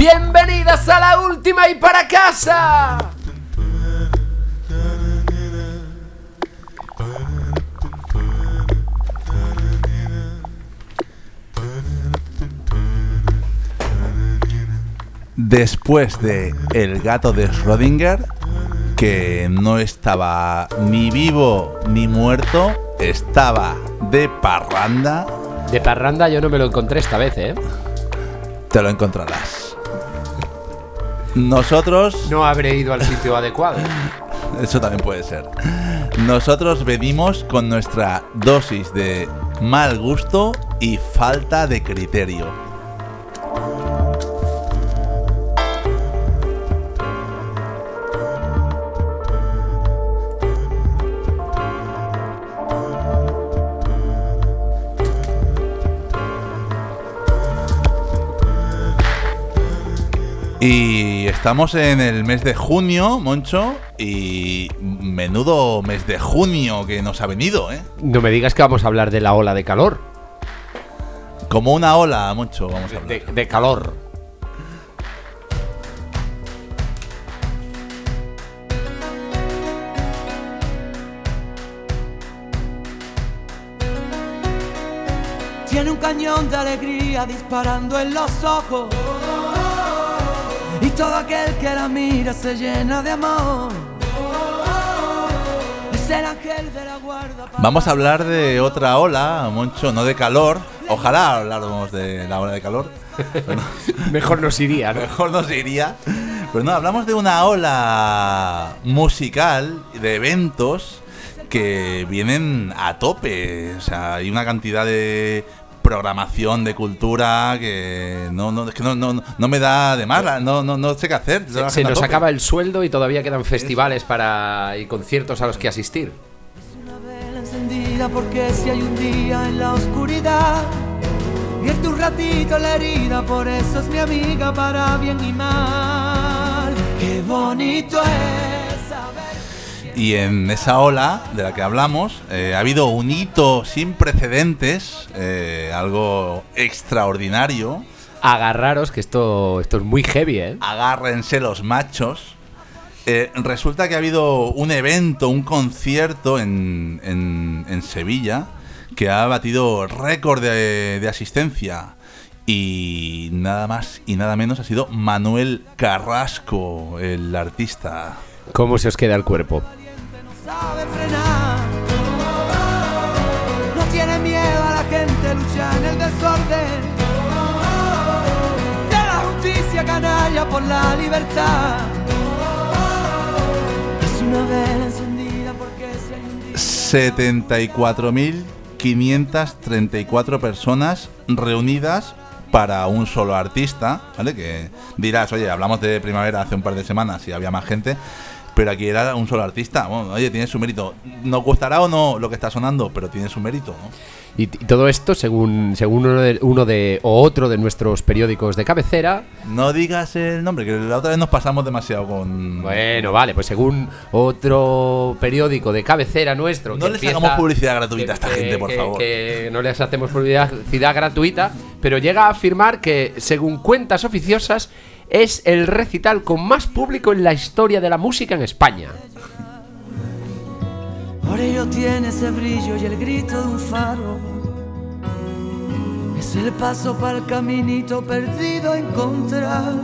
Bienvenidas a la última y para casa. Después de El gato de Schrödinger, que no estaba ni vivo ni muerto, estaba de parranda, De parranda yo no me lo encontré esta vez, ¿eh? te lo encontrarás. Nosotros, No habré ido al sitio adecuado. eso también puede ser. Nosotros venimos con nuestra dosis de mal gusto y falta de criterio. Y estamos en el mes de junio, Moncho, y menudo mes de junio que nos ha venido, ¿eh? No me digas que vamos a hablar de la ola de calor. Como una ola, Moncho, vamos a hablar. De, de calor. Tiene un cañón de alegría disparando en los ojos. Todo aquel que la mira se llena de amor. Es el ángel de la guarda. Vamos a hablar de otra ola, Moncho, no de calor. Ojalá habláramos de la ola de calor. Mejor nos iría, ¿no? mejor nos iría. Pero no, hablamos de una ola musical, de eventos que vienen a tope. O sea, hay una cantidad de programación de cultura que no, no, es que no, no, no me da de más, no, no, no sé qué hacer. Se, se nos acaba el sueldo y todavía quedan festivales para y conciertos a los que asistir. Una vela encendida porque si hay un día en la oscuridad, vierte un ratito la herida, por eso es mi amiga para bien y mal. Qué bonito es. Y en esa ola de la que hablamos, eh, ha habido un hito sin precedentes, eh, algo extraordinario. Agarraros que esto, esto es muy heavy, ¿eh? Agárrense los machos. Eh, resulta que ha habido un evento, un concierto en, en- en Sevilla que ha batido récord de, de asistencia. Y nada más y nada menos ha sido Manuel Carrasco, el artista. ¿Cómo se os queda el cuerpo? No sabe frenar. No tiene miedo a la gente, lucha en el desorden. De la justicia canalla por la libertad. Es una vela encendida porque si hay un día. 74.534 personas reunidas para un solo artista, ¿vale? Que dirás, oye, hablamos de primavera hace un par de semanas y había más gente, pero aquí era un solo artista. Bueno, oye, tiene su mérito. Nos gustará o no lo que está sonando, pero tiene su mérito, ¿no? Y, y todo esto, según, según uno, de, uno de o otro de nuestros periódicos de cabecera, No digas el nombre, que la otra vez nos pasamos demasiado con... Bueno, vale, pues según otro periódico de cabecera nuestro. No que les empieza- hagamos publicidad gratuita a esta que- gente, por favor. Que no les hacemos publicidad gratuita, pero llega a afirmar que, según cuentas oficiosas, es el recital con más público en la historia de la música en España. Por ello tiene ese brillo y el grito de un faro. Es el paso para el caminito perdido a encontrar.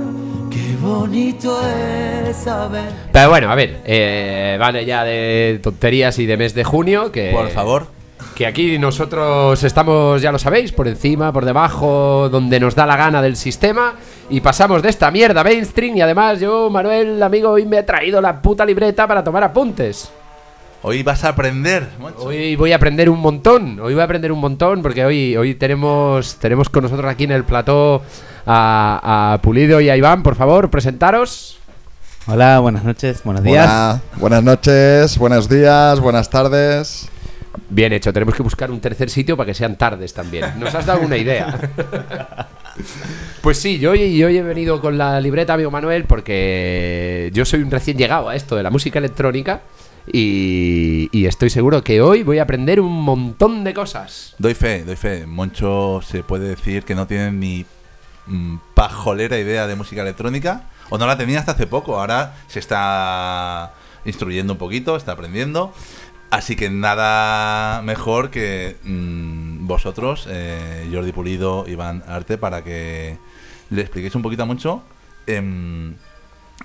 Qué bonito es saber. Pero bueno, a ver, eh, vale ya de tonterías y de mes de junio, que... Por favor. Que aquí nosotros estamos, ya lo sabéis, por encima, por debajo, donde nos da la gana del sistema y pasamos de esta mierda mainstream y además yo, Manuel, amigo, hoy me he traído la puta libreta para tomar apuntes. Hoy vas a aprender, Moncho. Hoy voy a aprender un montón, hoy voy a aprender un montón porque hoy, hoy tenemos, tenemos con nosotros aquí en el plató a, a Pulido y a Iván, por favor, presentaros. Hola, buenas noches, buenos días. Buena- buenas noches, buenos días, buenas tardes. Bien hecho, tenemos que buscar un tercer sitio para que sean tardes también. Nos has dado una idea. Pues sí, yo yo he venido con la libreta, amigo Manuel, porque yo soy un recién llegado a esto de la música electrónica y, y estoy seguro que hoy voy a aprender un montón de cosas. Doy fe, doy fe. Moncho se puede decir que no tiene ni mm, pajolera idea de música electrónica, o no la tenía hasta hace poco, ahora se está instruyendo un poquito, está aprendiendo. Así que nada mejor que mm, vosotros, eh, Jordi Pulido, Iván Arte, para que le expliquéis un poquito mucho. em,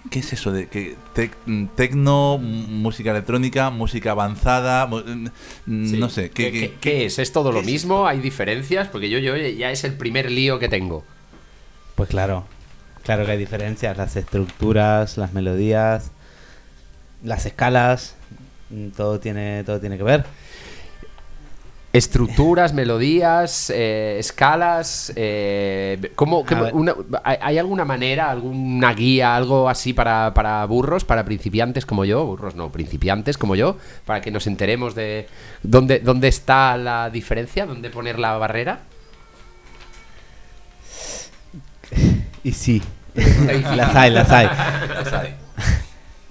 ¿Qué es eso de que tec- mm, tecno, música electrónica, música avanzada? mm, Sí. No sé, ¿qué, ¿Qué, qué- es? ¿Es todo lo es mismo? ¿Hay diferencias? Porque yo, yo ya es el primer lío que tengo. Pues claro, claro que hay diferencias, las estructuras, las melodías, las escalas, todo tiene, todo tiene que ver. Estructuras, melodías, eh, escalas. Eh, ¿cómo, qué- una- ¿hay, alguna manera, alguna guía, algo así para, para burros, para principiantes como yo? Burros no, principiantes como yo, para que nos enteremos de dónde, dónde está la diferencia, dónde poner la barrera. Y sí, las hay, las hay.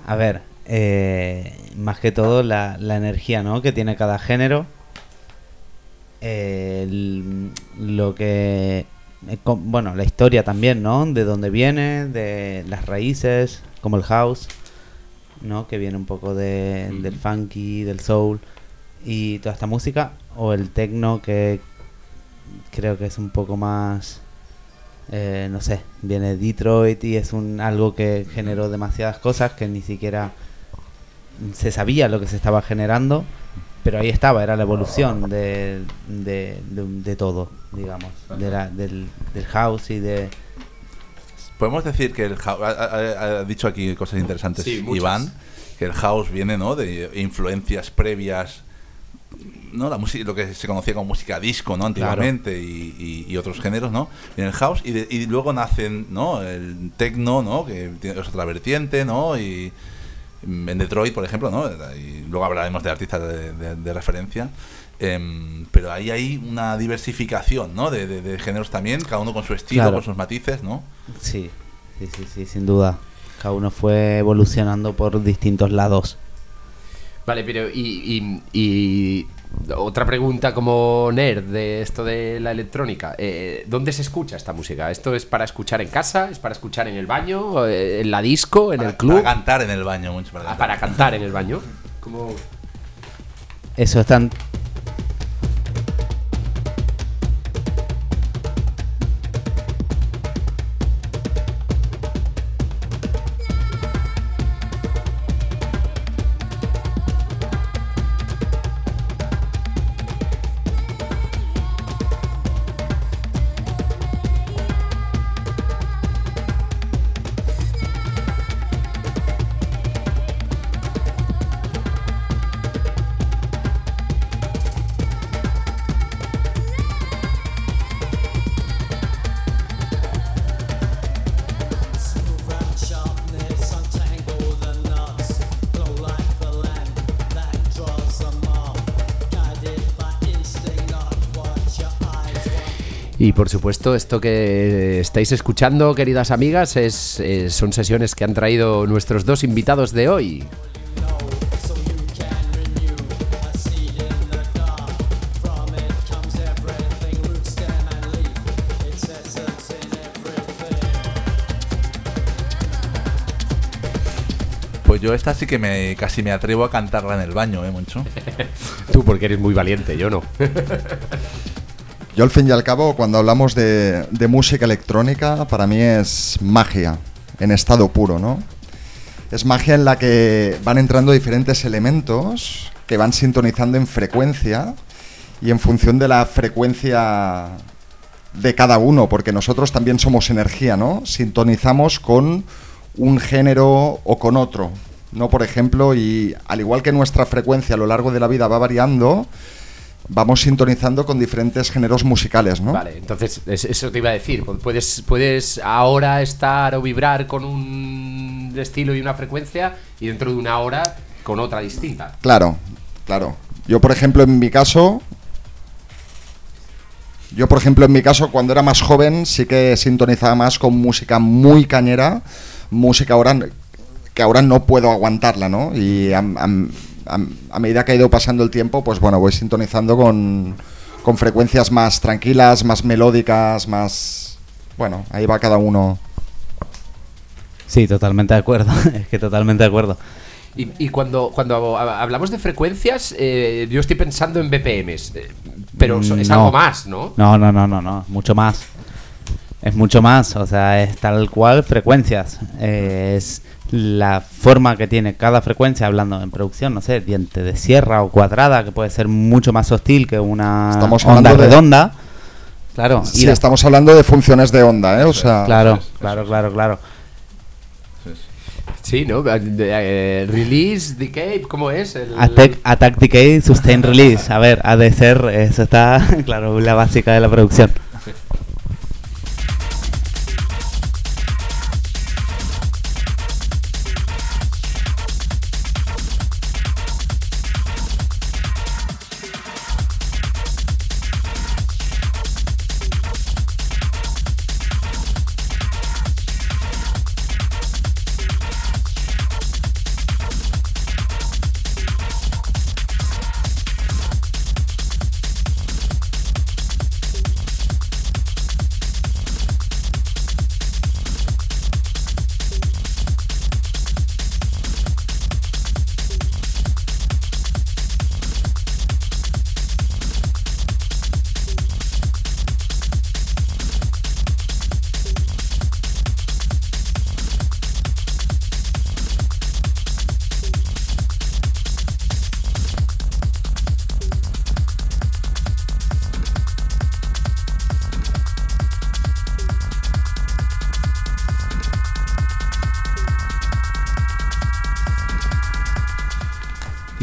A ver, eh, más que todo la, la energía ¿no? que tiene cada género. Eh, el- lo que... eh, con- bueno, la historia también, ¿no? De dónde viene, de las raíces, como el house, ¿no? Que viene un poco de, del funky, del soul y toda esta música. O el techno que creo que es un poco más... eh, no sé, viene de Detroit y es un algo que generó demasiadas cosas que ni siquiera se sabía lo que se estaba generando, pero ahí estaba, era la evolución de, de, de- de todo, digamos, de la- del, del house y de... Podemos decir que el house, ha, ha- dicho aquí cosas interesantes Sí. Iván, que el house viene ¿no? de influencias previas, ¿no? La música, lo que se conocía como música disco, ¿no? Antiguamente y, y- y otros géneros, ¿no? Viene el house y, de- y luego nacen, ¿no? El techno, ¿no? Que es otra vertiente, ¿no? Y en Detroit, por ejemplo, ¿no? Y luego hablaremos de artistas de, de- de referencia. Em, pero ahí hay una diversificación, ¿no? De, de- de géneros también, cada uno con su estilo, Claro. con sus matices, ¿no? Sí, sí, sí, sí, sin duda. Cada uno fue evolucionando por distintos lados. Vale, pero y, y- y otra pregunta como nerd de esto de la electrónica. eh, ¿Dónde se escucha esta música? ¿Esto es para escuchar en casa? ¿Es para escuchar en el baño? eh, ¿En la disco? ¿En Para- el club? Para cantar en el baño, mucho para Ah, para cantar en el baño. Como... Eso están... Y por supuesto, esto que estáis escuchando, queridas amigas, es, eh, son sesiones que han traído nuestros dos invitados de hoy. Pues yo esta sí que me casi me atrevo a cantarla en el baño, ¿eh, Moncho? Tú, porque eres muy valiente, yo no. Yo al fin y al cabo, cuando hablamos de, de música electrónica, para mí es magia, en estado puro, ¿no? Es magia en la que van entrando diferentes elementos que van sintonizando en frecuencia y en función de la frecuencia de cada uno, porque nosotros también somos energía, ¿no? Sintonizamos con un género o con otro, ¿no? Por ejemplo, y al igual que nuestra frecuencia a lo largo de la vida va variando, vamos sintonizando con diferentes géneros musicales, ¿no? Vale, entonces es- eso te iba a decir. Puedes, puedes ahora estar o vibrar con un estilo y una frecuencia y dentro de una hora con otra distinta. Claro, claro. Yo, por ejemplo, en mi caso, yo, por ejemplo, en mi caso, cuando era más joven, sí que sintonizaba más con música muy cañera, música ahora que ahora no puedo aguantarla, ¿no? Y a- a medida que ha ido pasando el tiempo, pues bueno, voy sintonizando con, con frecuencias más tranquilas, más melódicas, más bueno, ahí va cada uno. Sí, totalmente de acuerdo. es que totalmente de acuerdo. Y, y cuando, cuando ha- hablamos de frecuencias, eh, yo estoy pensando en BPMs, eh, pero es Mm, No. algo más, ¿no? No, no, no, no, no, mucho más. Es mucho más, o sea, es tal cual frecuencias. Eh, es la forma que tiene cada frecuencia, hablando en producción, no sé, diente de sierra o cuadrada, que puede ser mucho más hostil que una Estamos onda de- redonda. Claro, y Sí, la- estamos hablando de funciones de onda, ¿eh? O sea, claro, claro, claro, claro. Sí, ¿no? Eh, eh, release, decay, ¿cómo es? El- Attack, attack Decay, Sustain Release. A ver, ha de ser, eso está, claro, la básica de la producción.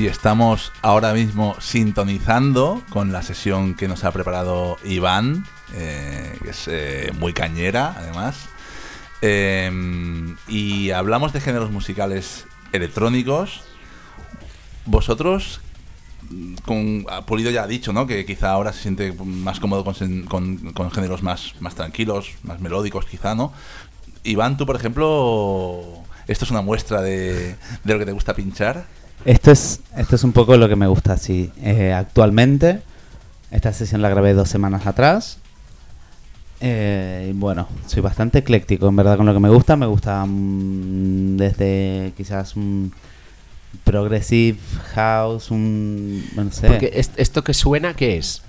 Estamos ahora mismo sintonizando con la sesión que nos ha preparado Iván, eh, que es eh, muy cañera, además. Eh, y hablamos de géneros musicales electrónicos. Vosotros, con ah, Pulido ya ha dicho, ¿no? Que quizá ahora se siente más cómodo con, géneros más, más tranquilos, más melódicos, quizá, ¿no? Iván, tú, por ejemplo, esto es una muestra de lo que te gusta pinchar. Esto es, esto es un poco lo que me gusta así. Eh, actualmente, esta sesión la grabé dos semanas atrás. Eh, y bueno, soy bastante ecléctico en verdad con lo que me gusta. Me gusta mm, desde quizás un progressive house, un... no sé. Porque es- esto que suena, ¿qué es?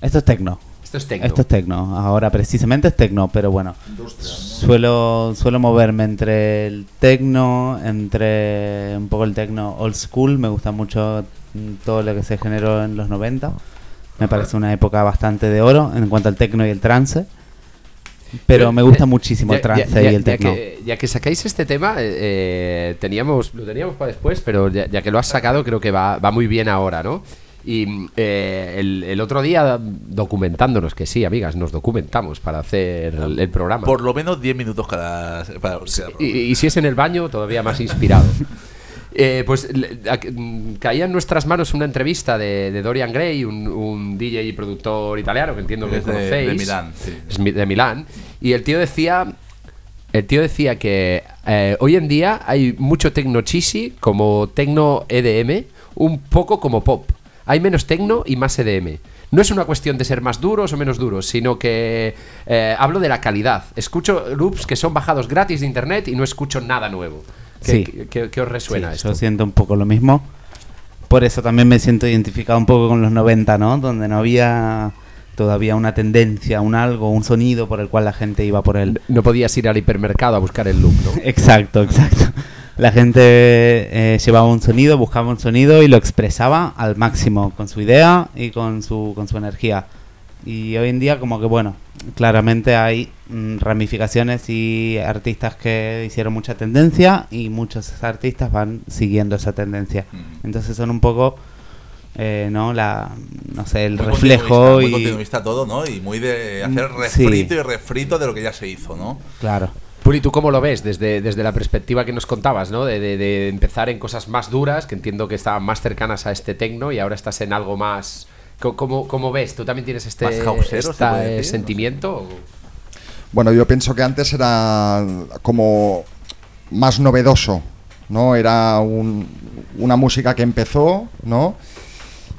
Esto es techno. Esto es techno. Esto es techno. Ahora precisamente es techno, pero bueno. Suelo, suelo moverme entre el techno, entre un poco el techno old school. Me gusta mucho mm, todo lo que se generó en los 90. Me parece una época bastante de oro en cuanto al techno y el trance. Pero me gusta muchísimo el ya- trance ya- y ya- el ya techno. que, ya que sacáis este tema, eh, eh, teníamos, lo teníamos para después, pero ya, ya que lo has sacado, creo que va, va muy bien ahora, ¿no? Y eh, el, el otro día, documentándonos, que sí, amigas, nos documentamos para hacer el, el programa. Por lo menos 10 minutos cada. para- y, y si es en el baño, todavía más inspirado. Eh, pues caía en nuestras manos una entrevista de, de Dorian Gray, un, un DJ y productor italiano que entiendo que Es de- conocéis. de Milán, sí. Es de Milán. Y el tío decía. El tío decía que eh, hoy en día hay mucho tecno cheesy, como tecno EDM, un poco como pop. Hay menos tecno y más EDM. No es una cuestión de ser más duros o menos duros, sino que eh, hablo de la calidad. Escucho loops que son bajados gratis de internet y no escucho nada nuevo. ¿Qué, Sí. qué- qué- qué os resuena Sí, esto? Yo siento un poco lo mismo. Por eso también me siento identificado un poco con los 90, ¿no? Donde no había todavía una tendencia, un algo, un sonido por el cual la gente iba por él. No podías ir al hipermercado a buscar el loop, ¿no? Exacto, exacto. La gente eh, llevaba un sonido, buscaba un sonido y lo expresaba al máximo con su idea y con su, con su energía. Y hoy en día como que bueno, claramente hay mm, ramificaciones y artistas que hicieron mucha tendencia y muchos artistas van siguiendo esa tendencia. Mm. Entonces son un poco, eh, ¿no? La, no sé, el Muy reflejo continuista, Muy y... continuista todo, ¿no? Y muy de hacer Mm, refrito sí. y refrito de lo que ya se hizo, ¿no? Claro. Puri, ¿tú cómo lo ves desde, desde la perspectiva que nos contabas, ¿no? De, de- de empezar en cosas más duras, que entiendo que estaban más cercanas a este tecno y ahora estás en algo más... ¿Cómo, cómo ves? ¿Tú también tienes este no sé. sentimiento? Bueno, yo pienso que antes era como más novedoso, ¿no? Era un- una música que empezó, ¿no?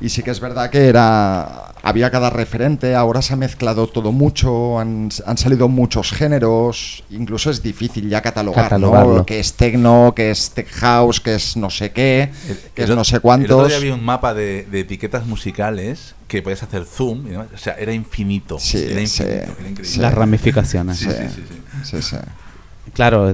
Y sí que es verdad que era había cada referente, ahora se ha mezclado todo mucho, han, han salido muchos géneros, incluso es difícil ya catalogar, Catalogarlo. ¿no? Que es techno, que es tech house, que es no sé qué, que es no sé El otro cuántos. día había un mapa de, de etiquetas musicales que podías hacer zoom, y demás, o sea, era infinito. Sí, era sí, infinito, era increíble. sí. Las ramificaciones. Sí, sí, sí, sí. Sí, sí. Claro,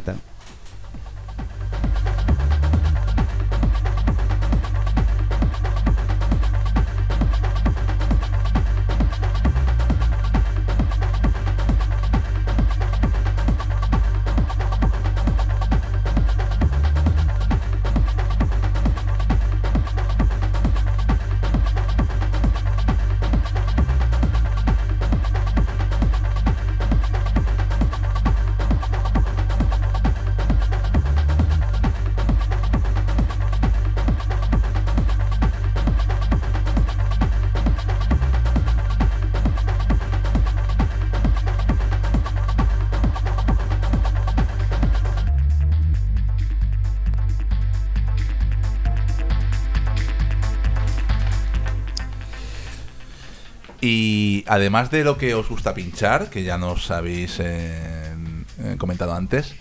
además de lo que os gusta pinchar, que ya nos habéis eh, eh, comentado antes,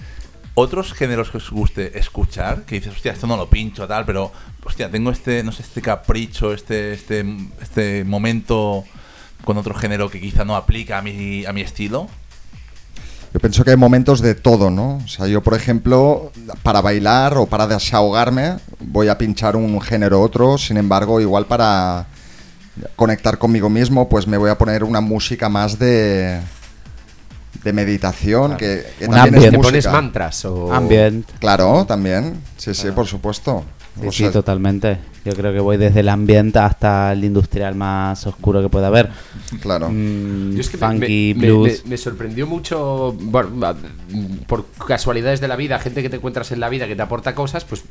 otros géneros que os guste escuchar, que dices, hostia, esto no lo pincho, tal, pero, hostia, tengo este, no sé, este capricho, este, este, este momento con otro género que quizá no aplica a mi, a mi estilo. Yo pienso que hay momentos de todo, ¿no? O sea, yo, por ejemplo, para bailar o para desahogarme, voy a pinchar un género u otro, sin embargo, igual para conectar conmigo mismo, pues me voy a poner una música más de, de meditación, que, que Un también ambient. es ¿Te pones mantras o...? ambient. Claro, también. Sí, sí, por supuesto. Sí, O sí, totalmente. Yo creo que voy desde el ambiente hasta el industrial más oscuro que pueda haber. Claro. Mm, Yo es que me- funky, me, blues. me- me sorprendió mucho, bueno, por casualidades de la vida, gente que te encuentras en la vida que te aporta cosas, pues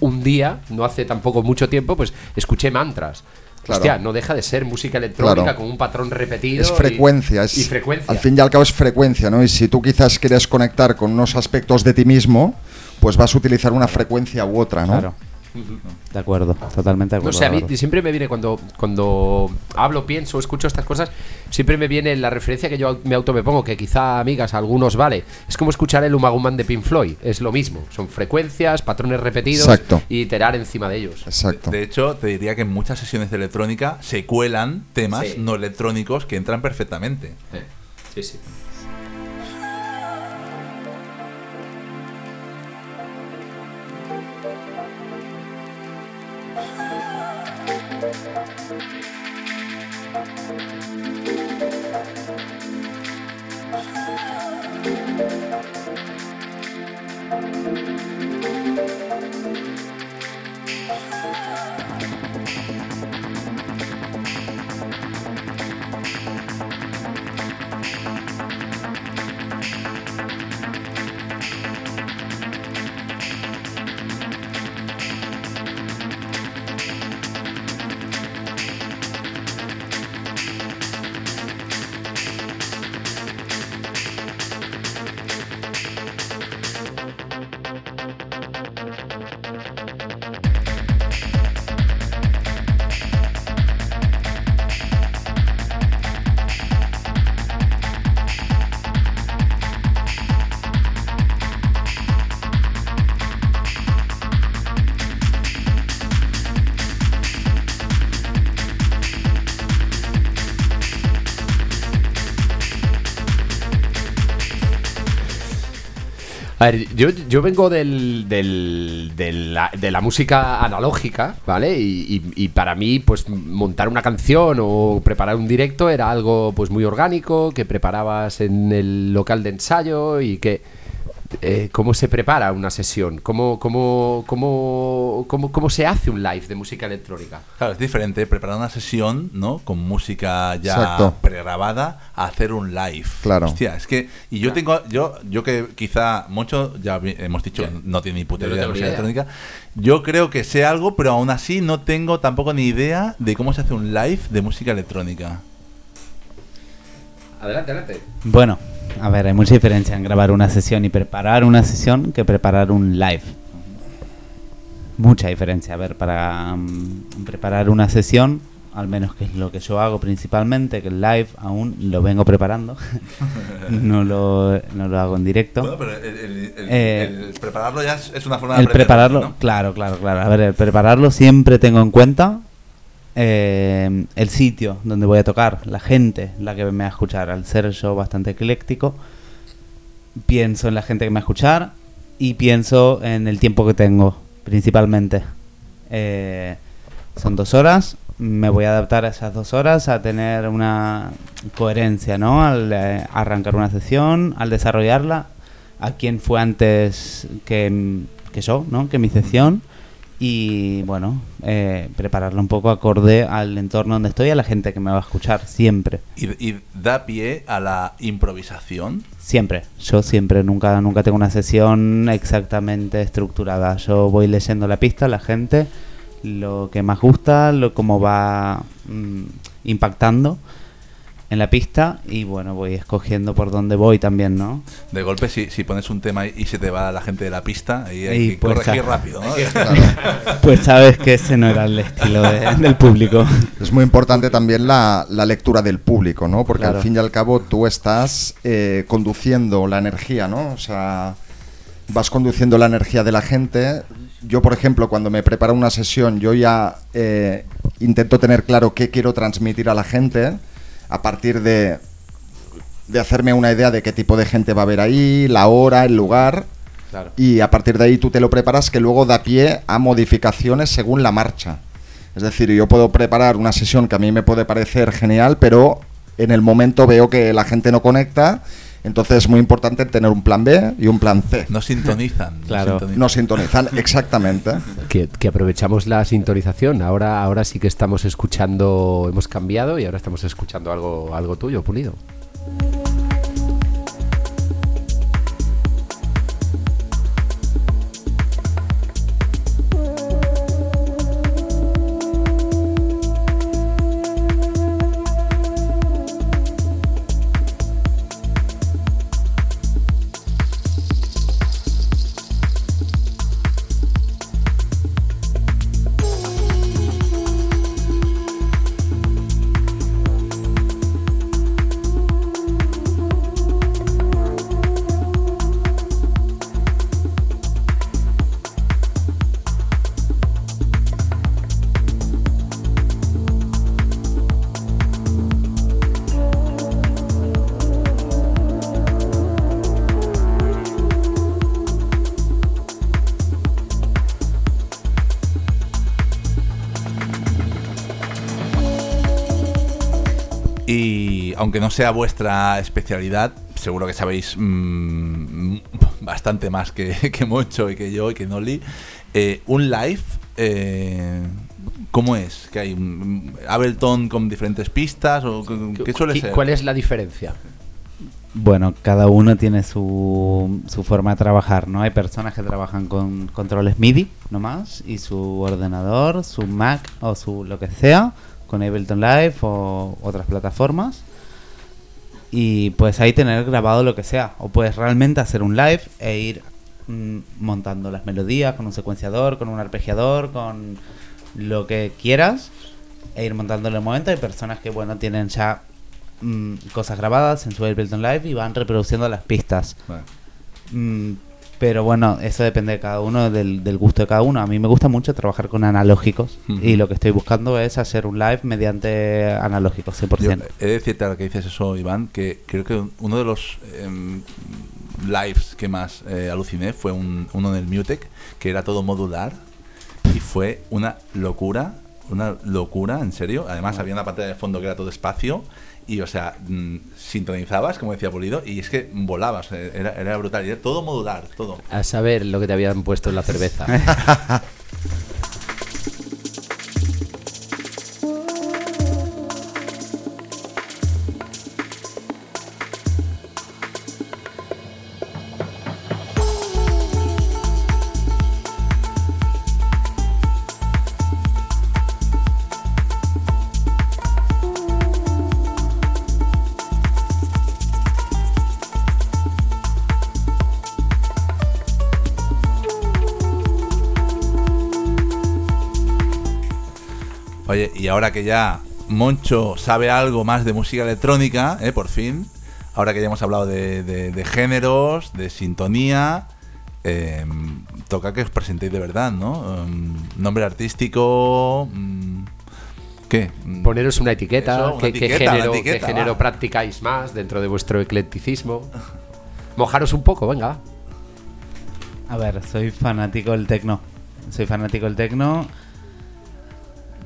un día, no hace tampoco mucho tiempo, pues escuché mantras. Claro. Hostia, no deja de ser música electrónica Claro. con un patrón repetido. Es y- frecuencia, es, y frecuencia. al fin y al cabo es frecuencia, ¿no? Y si tú quizás quieres conectar con unos aspectos de ti mismo, pues vas a utilizar una frecuencia u otra, ¿no? Claro. De acuerdo, totalmente de No acuerdo. sé, a mí siempre me viene cuando, cuando hablo, pienso, escucho estas cosas, siempre me viene la referencia que yo me auto me pongo, que quizá amigas, a algunos vale. Es como escuchar el Umaguman de Pink Floyd, es lo mismo. Son frecuencias, patrones repetidos Exacto. y iterar encima de ellos. Exacto. De hecho, te diría que en muchas sesiones de electrónica se cuelan temas Sí. no electrónicos que entran perfectamente. Sí, sí. A ver, yo, yo vengo del, del- de, la, música analógica, ¿vale? Y, y- y para mí, pues montar una canción o preparar un directo era algo pues muy orgánico, que preparabas en el local de ensayo y que... eh, ¿Cómo se prepara una sesión? ¿Cómo, cómo, cómo, cómo, cómo se hace un live de música electrónica? Claro, es diferente preparar una sesión, ¿no? Con música ya Exacto. pregrabada a hacer un live. Claro. Hostia, es que y yo tengo yo yo que quizá mucho ya hemos dicho no tiene ni puta idea de música idea. electrónica. Yo creo que sé algo, pero aún así no tengo tampoco ni idea de cómo se hace un live de música electrónica. Adelante, adelante. Bueno, a ver, hay mucha diferencia en grabar una sesión y preparar una sesión que preparar un live. Mucha diferencia. A ver, para mm, preparar una sesión al menos que es lo que yo hago principalmente, que el live aún lo vengo preparando, no, lo, no lo hago en directo. Bueno, pero el, el- el- Eh, el prepararlo ya es, es una forma de El aprender, prepararlo, ¿no? claro, claro, claro. A ver, el prepararlo siempre tengo en cuenta eh, el sitio donde voy a tocar, la gente, la que me va a escuchar. Al ser yo bastante ecléctico, pienso en la gente que me va a escuchar y pienso en el tiempo que tengo, principalmente. Eh, son dos horas, me voy a adaptar a esas dos horas a tener una coherencia, ¿no? Al eh, arrancar una sesión, al desarrollarla, a quién fue antes que, que yo, ¿no? Que mi sesión. Y bueno, eh, prepararla un poco acorde al entorno donde estoy, a la gente que me va a escuchar, siempre. Y, y da pie a la improvisación. Siempre, yo siempre, nunca, nunca tengo una sesión exactamente estructurada. Yo voy leyendo la pista, la gente, lo que más gusta, lo cómo va mm, impactando en la pista y bueno, voy escogiendo por dónde voy también, ¿no? De golpe, si, si pones un tema y se te va la gente de la pista, ahí hay Y que pues, corregir rápido, ¿no? Pues sabes que ese no era el estilo de- del público. Es muy importante también la, la lectura del público, ¿no? Porque Claro. al fin y al cabo tú estás eh, conduciendo la energía, ¿no? O sea, vas conduciendo la energía de la gente. Yo, por ejemplo, cuando me preparo una sesión, yo ya eh, intento tener claro qué quiero transmitir a la gente a partir de, de hacerme una idea de qué tipo de gente va a haber ahí, la hora, el lugar. Claro. Y a partir de ahí tú te lo preparas que luego da pie a modificaciones según la marcha. Es decir, yo puedo preparar una sesión que a mí me puede parecer genial, pero en el momento veo que la gente no conecta, entonces es muy importante tener un plan B y un plan C. No sintonizan. no Claro. sintonizan. No sintonizan exactamente. Que, que aprovechamos la sintonización. Ahora, ahora sí que estamos escuchando, hemos cambiado y ahora estamos escuchando algo, algo tuyo, Pulido. Aunque no sea vuestra especialidad, seguro que sabéis mm, bastante más que, que Moncho y que yo y que Noli. Eh, un live, eh, ¿cómo es? ¿Que hay un Ableton con diferentes pistas? ¿O qué- qué suele ¿Qui- ser? ¿Cuál es la diferencia? Bueno, cada uno tiene su, su forma de trabajar, ¿no? Hay personas que trabajan con controles MIDI nomás y su ordenador, su Mac o su lo que sea, con Ableton Live o otras plataformas. Y puedes ahí tener grabado lo que sea. O puedes realmente hacer un live e ir mm, montando las melodías con un secuenciador, con un arpegiador, con lo que quieras e ir montándolo en el momento. Hay personas que, bueno, tienen ya mm, cosas grabadas en su Ableton Live y van reproduciendo las pistas. Bueno, Mm, pero bueno, eso depende de cada uno, del, del gusto de cada uno. A mí me gusta mucho trabajar con analógicos y lo que estoy buscando es hacer un live mediante analógicos, 100%. yo he de decirte ahora que dices eso, Iván, que creo que uno de los em, lives que más eh, aluciné fue un, uno en el Mutec, que era todo modular y fue una locura, una locura, en serio. Además había una pantalla de fondo que era todo espacio y, o sea, mm, sintonizabas, como decía Pulido, y es que volabas, eh, era, era brutal, y era todo modular, todo. A saber lo que te habían puesto en la cerveza. y ahora que ya Moncho sabe algo más de música electrónica, ¿eh? por fin, ahora que ya hemos hablado de, de- de géneros, de sintonía, eh, toca que os presentéis de verdad, ¿no? Um, nombre artístico... mm, ¿Qué? Mm, Poneros una etiqueta, Eso, una ¿qué, qué etiqueta, una género, qué etiqueta, género va. practicáis más dentro de vuestro eclecticismo. Mojaros un poco, venga. A ver, soy fanático del tecno. Soy fanático del tecno.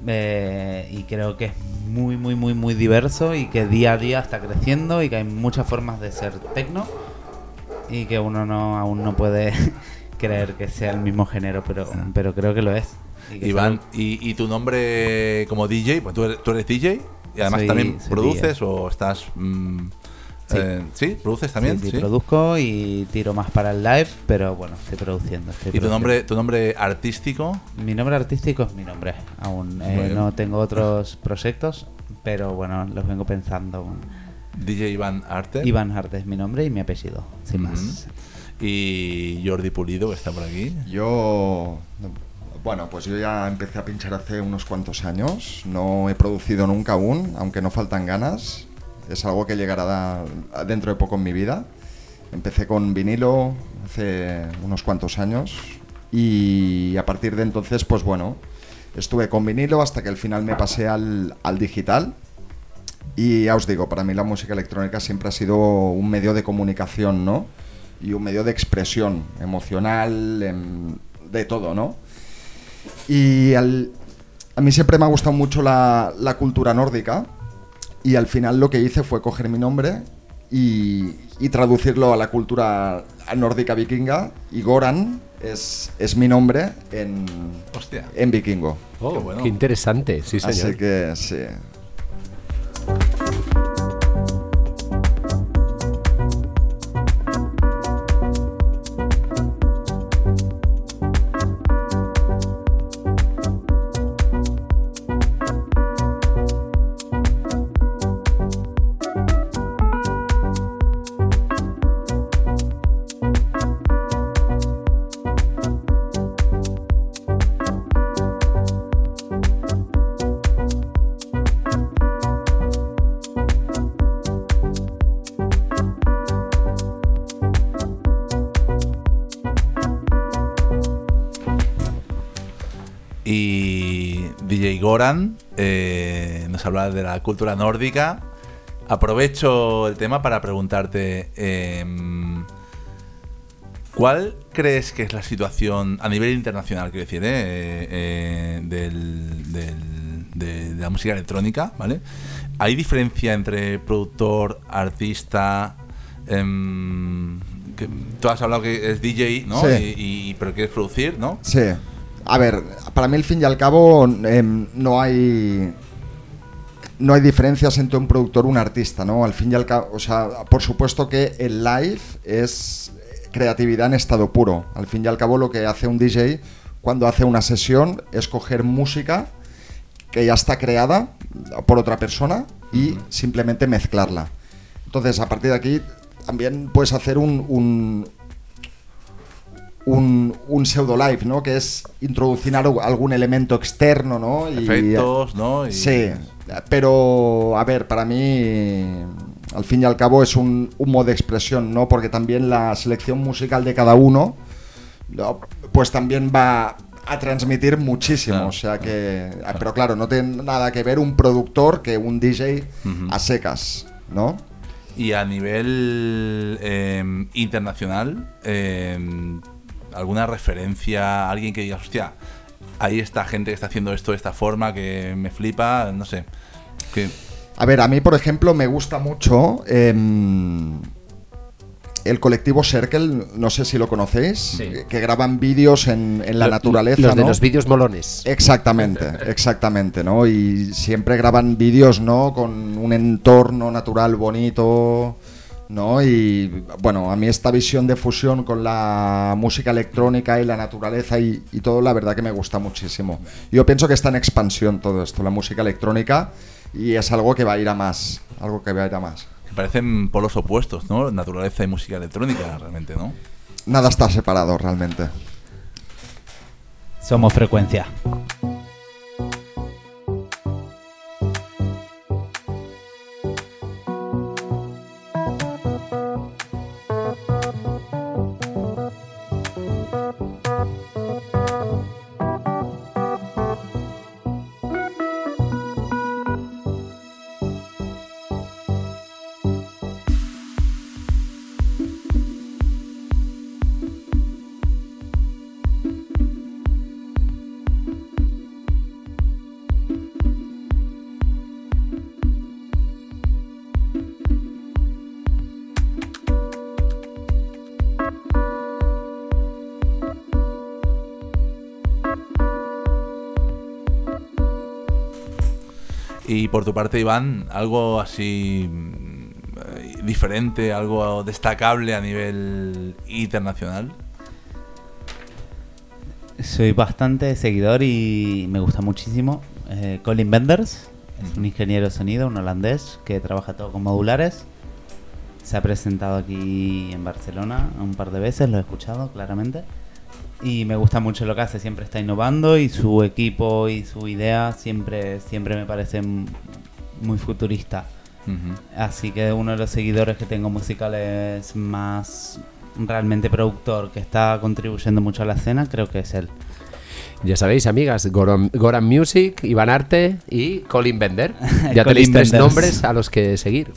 Eh, y creo que es muy, muy, muy, muy diverso y que día a día está creciendo y que hay muchas formas de ser tecno y que uno no aún no puede creer que sea el mismo género, pero, pero creo que lo es. Y Iván, y, y tu nombre como DJ? Pues tú eres, tú eres DJ y además Soy- también produces o estás... mm, Sí. eh, ¿Sí? ¿Produces también? sí, produzco y tiro más para el live, pero bueno, estoy produciendo. estoy ¿Y tu nombre, tu nombre artístico? Mi nombre artístico es mi nombre. Aún eh, no tengo otros proyectos, pero bueno, los vengo pensando. DJ Iván Arte. Iván Hart es mi nombre y mi apellido, sin más. Y Jordi Pulido, que está por aquí. Yo, bueno, pues yo ya empecé a pinchar hace unos cuantos años. No he producido nunca aún, aunque no faltan ganas. Es algo que llegará dentro de poco en mi vida. Empecé con vinilo hace unos cuantos años y a partir de entonces, pues bueno, estuve con vinilo hasta que al final me pasé al, al digital. Y ya os digo, para mí la música electrónica siempre ha sido un medio de comunicación, ¿no? Y un medio de expresión emocional, em, de todo, ¿no? Y a mí siempre me ha gustado mucho la cultura nórdica. Y al final lo que hice fue coger mi nombre y, y traducirlo a la cultura nórdica vikinga. Y Goran es, es mi nombre en, Hostia. en vikingo. Oh, Qué qué, bueno. interesante, sí, señor. Así que sí. Eh, de la cultura nórdica. Aprovecho el tema para preguntarte, em, ¿cuál crees que es la situación a nivel internacional, quiero decir, eh, eh, del- del- de, de la música electrónica? ¿vale? ¿Hay diferencia entre productor, artista? em, que tú has hablado que es DJ, ¿no? Sí. Y, y- pero quieres producir, ¿no? Sí. A ver, para mí al fin y al cabo em, no hay no hay diferencias entre un productor y un artista, ¿no? Al fin y al cabo, o sea, por supuesto que el live es creatividad en estado puro. Al fin y al cabo lo que hace un DJ cuando hace una sesión es coger música que ya está creada por otra persona y simplemente mezclarla. Entonces, a partir de aquí también puedes hacer un, un, un, un pseudo live, ¿no? Que es introducir algún elemento externo, ¿no? Y- Efectos, ¿no? Y- Sí, pero a ver, para mí, al fin y al cabo, es un, un modo de expresión, ¿no? Porque también la selección musical de cada uno, ¿no? pues también va a transmitir muchísimo. Claro. O sea que. Pero claro, no tiene nada que ver un productor que un DJ a secas, ¿no? Y a nivel eh, internacional, eh, ¿alguna referencia? ¿Alguien que diga, hostia, hay esta gente que está haciendo esto de esta forma que me flipa? No sé. Que, A ver, a mí, por ejemplo, me gusta mucho em, el colectivo Circle, no sé si lo conocéis, Sí. que graban vídeos en, en la Lo- naturaleza. Los de los vídeos molones. Exactamente, exactamente, ¿no? Y siempre graban vídeos, ¿no? Con un entorno natural bonito, ¿no? Y bueno, a mí esta visión de fusión con la música electrónica y la naturaleza y, y todo, la verdad que me gusta muchísimo. Yo pienso que está en expansión todo esto, la música electrónica, y es algo que va a ir a más, algo que va a ir a más. parecen polos opuestos, ¿no? Naturaleza y música electrónica, realmente, ¿no? Nada está separado realmente. Somos frecuencia. Y por tu parte, Iván, algo así mm, diferente, algo destacable a nivel internacional. Soy bastante seguidor y me gusta muchísimo. eh, Colin Benders es un ingeniero de sonido, un holandés que trabaja todo con modulares. Se ha presentado aquí en Barcelona un par de veces, lo he escuchado claramente. Y me gusta mucho lo que hace, siempre está innovando y su equipo y su idea siempre, siempre me parece m- muy futurista. Así que uno de los seguidores que tengo musicales más realmente productor que está contribuyendo mucho a la escena, creo que es él. Ya sabéis, amigas, Goran, Goran Music, Iván Arte y Colin Bender. Ya Colin tenéis tres Benders. nombres a los que seguir.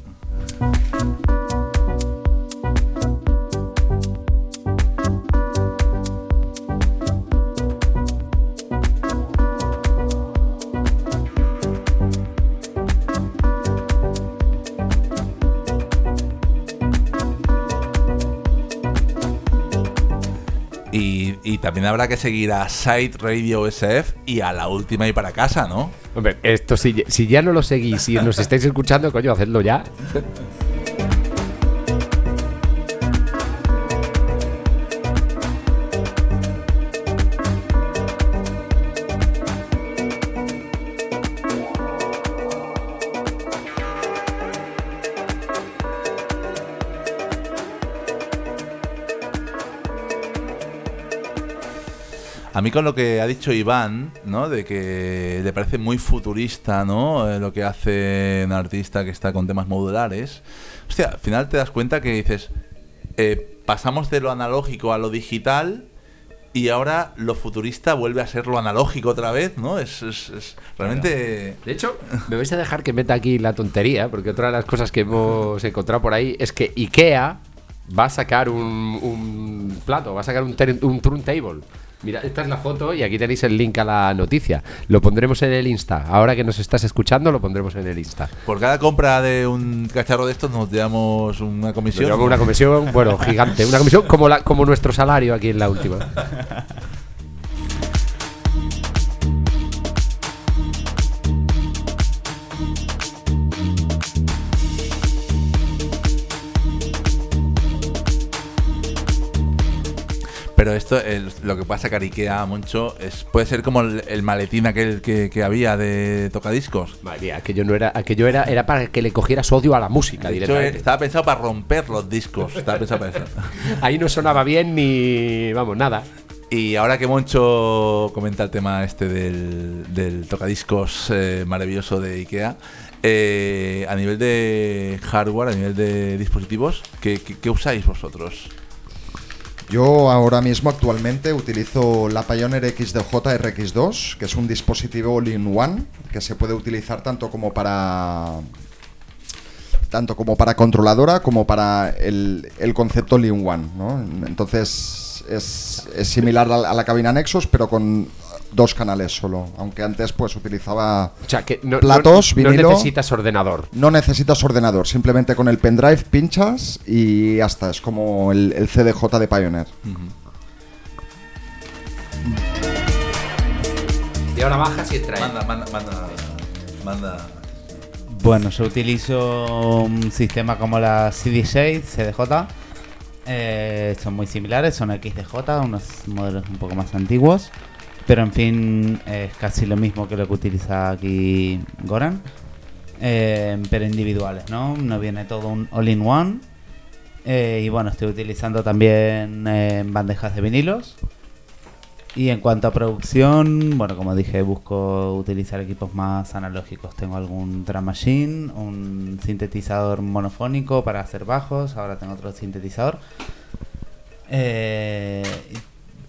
Habrá que seguir a Site Radio SF y a la última y para casa, ¿no? Hombre, esto si, si ya no lo seguís y nos estáis escuchando, coño, hacedlo ya. A mí con lo que ha dicho Iván, ¿no? De que le parece muy futurista, ¿no? Eh, lo que hace un artista que está con temas modulares. Hostia, al final te das cuenta que dices, eh, pasamos de lo analógico a lo digital y ahora lo futurista vuelve a ser lo analógico otra vez, ¿no? Es, realmente... De hecho, me vais a dejar que meta aquí la tontería, porque otra de las cosas que hemos encontrado por ahí es que IKEA va a sacar un, plato, va a sacar un, un turntable. Mira, esta es la foto y aquí tenéis el link a la noticia. Lo pondremos en el Insta. Ahora que nos estás escuchando, lo pondremos en el Insta. Por cada compra de un cacharro de estos nos llevamos una Nos comisión. llevamos una comisión, bueno, gigante. Una comisión como, la, como nuestro salario aquí en la última. Pero esto, el- lo que pasa que Ikea, Moncho, es, puede ser como el, el maletín aquel que, que había de tocadiscos. Madre mía, aquello, no era, aquello era, era para que le cogieras odio a la música De hecho, directamente. estaba pensado para romper los discos. Estaba pensado para eso. Ahí no sonaba bien ni. Vamos, nada. Y ahora que Moncho comenta el tema este del, del tocadiscos eh, maravilloso de Ikea, eh, a nivel de hardware, a nivel de dispositivos, ¿qué, qué- qué usáis vosotros? Yo ahora mismo actualmente utilizo la Pioneer XDJ RX2, que es un dispositivo all-in-one que se puede utilizar tanto como para tanto como para controladora como para el, el concepto all-in-one, ¿no? Entonces es, es similar a la, a la cabina Nexus, pero con dos canales solo, aunque antes pues utilizaba O sea, que no, Platos, no- no vinilo. necesitas ordenador. no necesitas ordenador, simplemente con el pendrive pinchas y ya está, es como el, el CDJ de Pioneer. Y ahora bajas y entra. Manda, manda, manda, manda. Bueno, yo utilizo un sistema como la CD Shade, CDJ. Eh, son muy similares, son XDJ, unos modelos un poco más antiguos. Pero en fin, es casi lo mismo que lo que utiliza aquí Goran. Eh, pero individuales, ¿no? No viene todo un all-in-one. Eh, y bueno, estoy utilizando también eh, bandejas de vinilos. Y en cuanto a producción, bueno, como dije, busco utilizar equipos más analógicos. Tengo algún drum machine, un sintetizador monofónico para hacer bajos, ahora tengo otro sintetizador.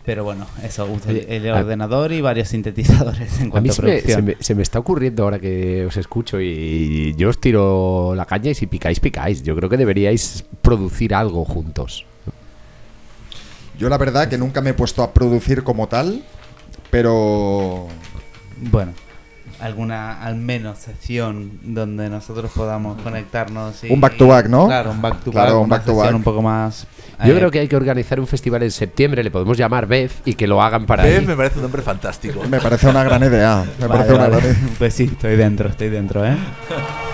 Pero bueno, eso, el a- ordenador y varios sintetizadores en A cuanto mí a se me, producción. se me- se me está ocurriendo ahora que os escucho y yo os tiro la caña y si picáis, picáis. Yo creo que deberíais producir algo juntos. Yo la verdad que nunca me he puesto a producir como tal, pero Bueno, alguna, al menos, sesión donde nosotros podamos conectarnos. Y, Un back to back, ¿no? Claro, un back to Claro, back. un una back to sesión back. un poco más. Yo eh, creo que hay que organizar un festival en septiembre, le podemos llamar BEF y que lo hagan para Bev me parece un nombre fantástico. Me parece una gran idea. Me vale, parece una vale. gran idea. Pues sí, estoy dentro, estoy dentro, ¿eh?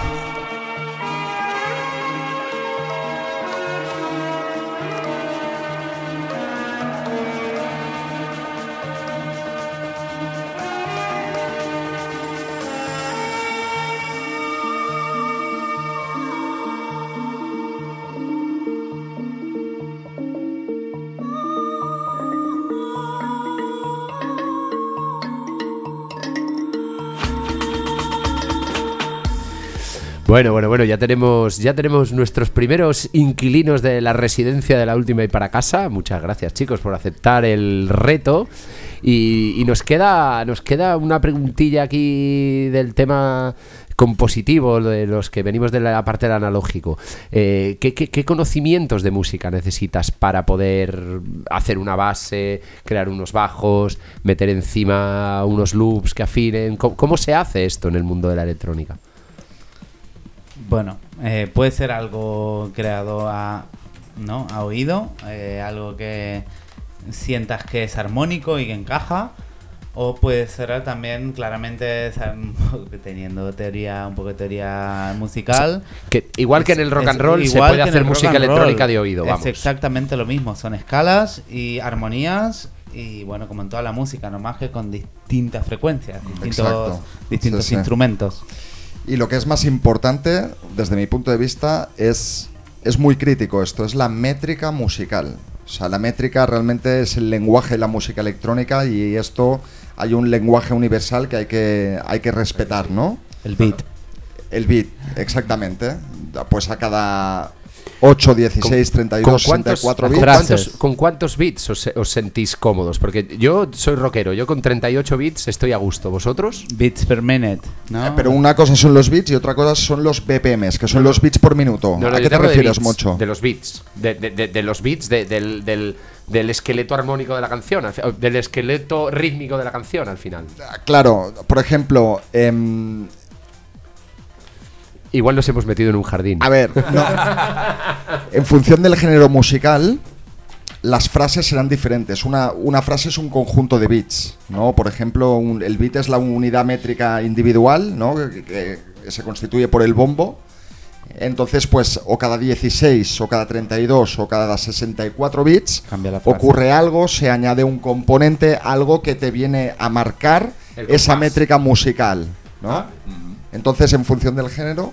Bueno, bueno, bueno, ya tenemos, ya tenemos nuestros primeros inquilinos de la residencia de la última y para casa. Muchas gracias, chicos, por aceptar el reto. Y, y nos queda, nos queda una preguntilla aquí del tema compositivo, de los que venimos de la parte del analógico. Eh, ¿qué, conocimientos de música necesitas para poder hacer una base, crear unos bajos, meter encima unos loops que afinen? ¿Cómo, cómo se hace esto en el mundo de la electrónica? Bueno, eh, puede ser algo creado a, ¿no? a oído, eh, algo que sientas que es armónico y que encaja, o puede ser también claramente teniendo teoría, un poco de teoría musical. Que, igual que en el rock Es- and roll es se igual puede hacer el música electrónica de oído, vamos. Es exactamente lo mismo, son escalas y armonías y bueno, como en toda la música, nomás que con distintas frecuencias, distintos, Exacto. distintos Sí, sí. instrumentos. Y lo que es más importante, desde mi punto de vista, es, es muy crítico esto, es la métrica musical. O sea, la métrica realmente es el lenguaje de la música electrónica y esto hay un lenguaje universal que hay que, hay que respetar, ¿no? El beat. El beat, exactamente. Pues a cada 8, 16, 32, cuántos, 64 con bits. Frases. cuántos- con cuántos bits os, os sentís cómodos? Porque yo soy rockero, yo con 38 bits estoy a gusto. ¿Vosotros? Beats per minute, ¿no? Eh, Pero una cosa son los bits y otra cosa son los BPMs, que son los bits por minuto. No, no, ¿A qué te refieres, bits, Mocho? De los bits. De, de- de- de los bits de- del, del- del esqueleto armónico de la canción. Del esqueleto rítmico de la canción al final. Claro, por ejemplo, em, Igual nos hemos metido en un jardín. A ver, no. en función del género musical, las frases serán diferentes. Una, una frase es un conjunto de bits, ¿no? Por ejemplo, un- el bit es la unidad métrica individual, ¿no? Que, que- que se constituye por el bombo. Entonces, pues, o cada 16, o cada 32, o cada 64 bits, ocurre algo, se añade un componente, algo que te viene a marcar esa métrica musical, ¿no? Entonces, en función del género,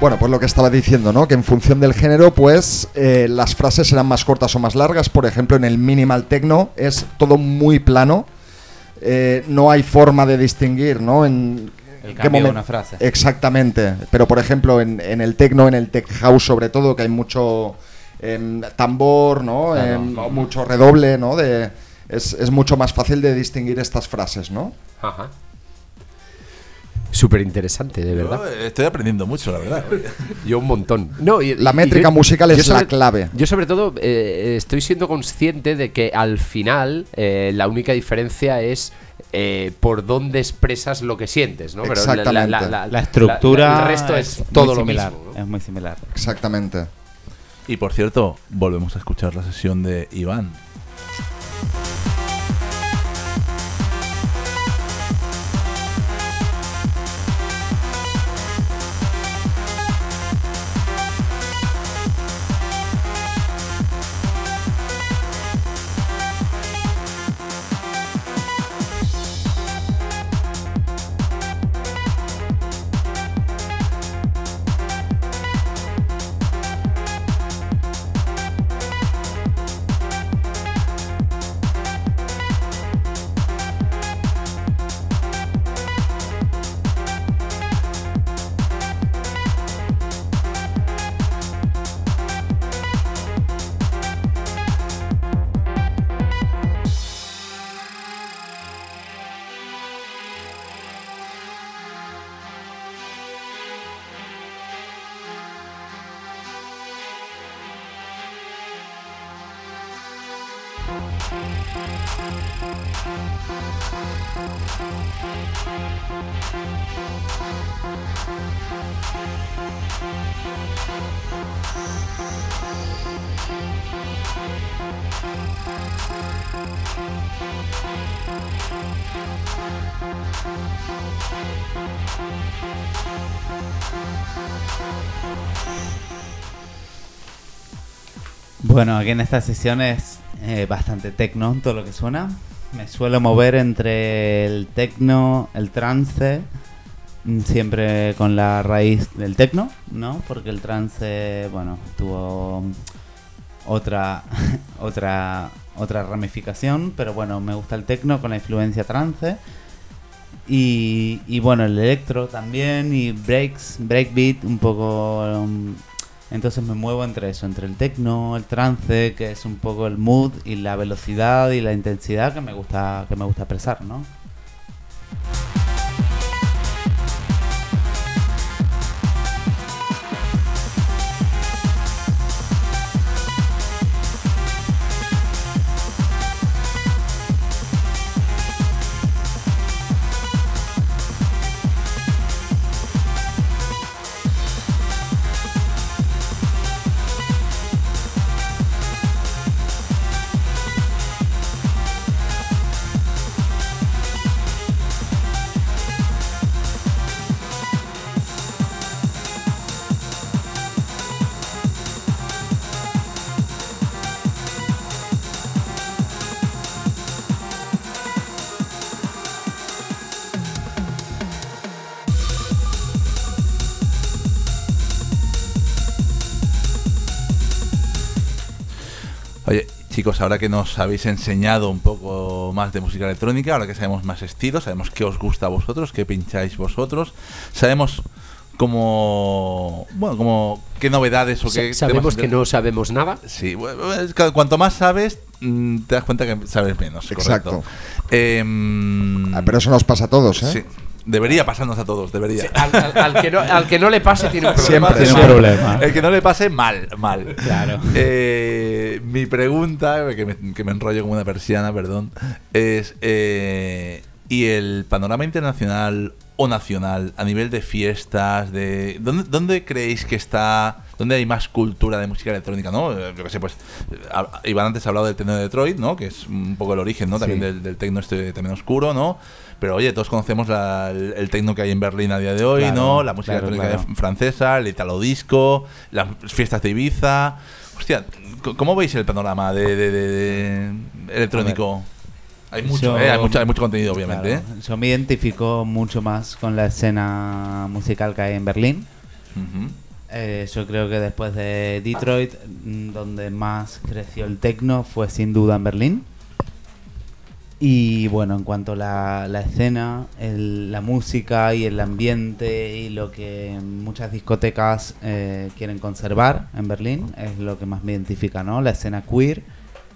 Bueno, pues lo que estaba diciendo, ¿no? Que en función del género, pues eh, las frases serán más cortas o más largas. Por ejemplo, en el minimal techno es todo muy plano. Eh, no hay forma de distinguir, ¿no? En El qué cambio de momen- una frase. Exactamente. Pero por ejemplo, en, en el techno, en el tech house sobre todo, que hay mucho em, tambor, ¿no? Claro. Em, mucho redoble, ¿no? De, es, es mucho más fácil de distinguir estas frases, ¿no? Ajá. Súper interesante, de verdad. Yo, eh, estoy aprendiendo mucho, la verdad. Yo un montón. No, y- La métrica yo- musical es la clave. Yo sobre todo eh, estoy siendo consciente de que al final eh, la única diferencia es eh, por dónde expresas lo que sientes, ¿no? la- Exactamente. La estructura la- el resto es, todo lo similar, mismo. ¿no? Es muy similar. Exactamente. Y por cierto, volvemos a escuchar la sesión de Iván. Bueno, aquí en esta sesión es eh, bastante tecno todo lo que suena. Me suelo mover entre el tecno, el trance, mm, siempre con la raíz del tecno, ¿no? Porque el trance, bueno, tuvo otra otra otra ramificación, pero bueno, me gusta el tecno con la influencia trance. Y, y bueno, el electro también y breaks, breakbeat un poco um, entonces me muevo entre eso, entre el techno, el trance, que es un poco el mood y la velocidad y la intensidad que me gusta que me gusta expresar, ¿no? Chicos, ahora que nos habéis enseñado un poco más de música electrónica, ahora que sabemos más estilos, sabemos qué os gusta a vosotros, qué pincháis vosotros, sabemos cómo, bueno, como qué novedades o qué Sa- Sabemos que no sabemos nada. Sí, cuanto más sabes, mm, te das cuenta que sabes menos. Exacto. correcto. Em, Ah, pero eso nos pasa a todos, ¿eh? sí, debería pasarnos a todos, debería. Al, al- al que no, al que no le pase tiene un problema. Siempre, Tiene un problema. El que no le pase, mal, mal. Claro. Eh, mi pregunta, que me, que me enrollo como una persiana, perdón, es, eh, ¿y el panorama internacional o nacional a nivel de fiestas, de ¿dónde, dónde creéis que está, dónde hay más cultura de música electrónica, no? Eh, Yo que sé, pues, Iván antes ha hablado del techno de Detroit, ¿no? Que es un poco el origen, ¿no? También Sí. del, del techno este también oscuro, ¿no? Pero oye, todos conocemos la- el, el techno que hay en Berlín a día de hoy, Claro, ¿no? La música claro, electrónica claro. francesa, el italo disco, las fiestas de Ibiza. Hostia, ¿cómo veis el panorama de, de- de- de electrónico? Hay mucho, Yo- ¿eh? hay mucho, hay mucho contenido, obviamente. ¿eh? Yo me identifico mucho más con la escena musical que hay en Berlín. ¿eh? Eh, yo creo que después de Detroit, mm, donde más creció el techno fue sin duda en Berlín. Y bueno, en cuanto a la, la escena, el- la música y el ambiente y lo que muchas discotecas eh, quieren conservar en Berlín es lo que más me identifica, ¿no? La escena queer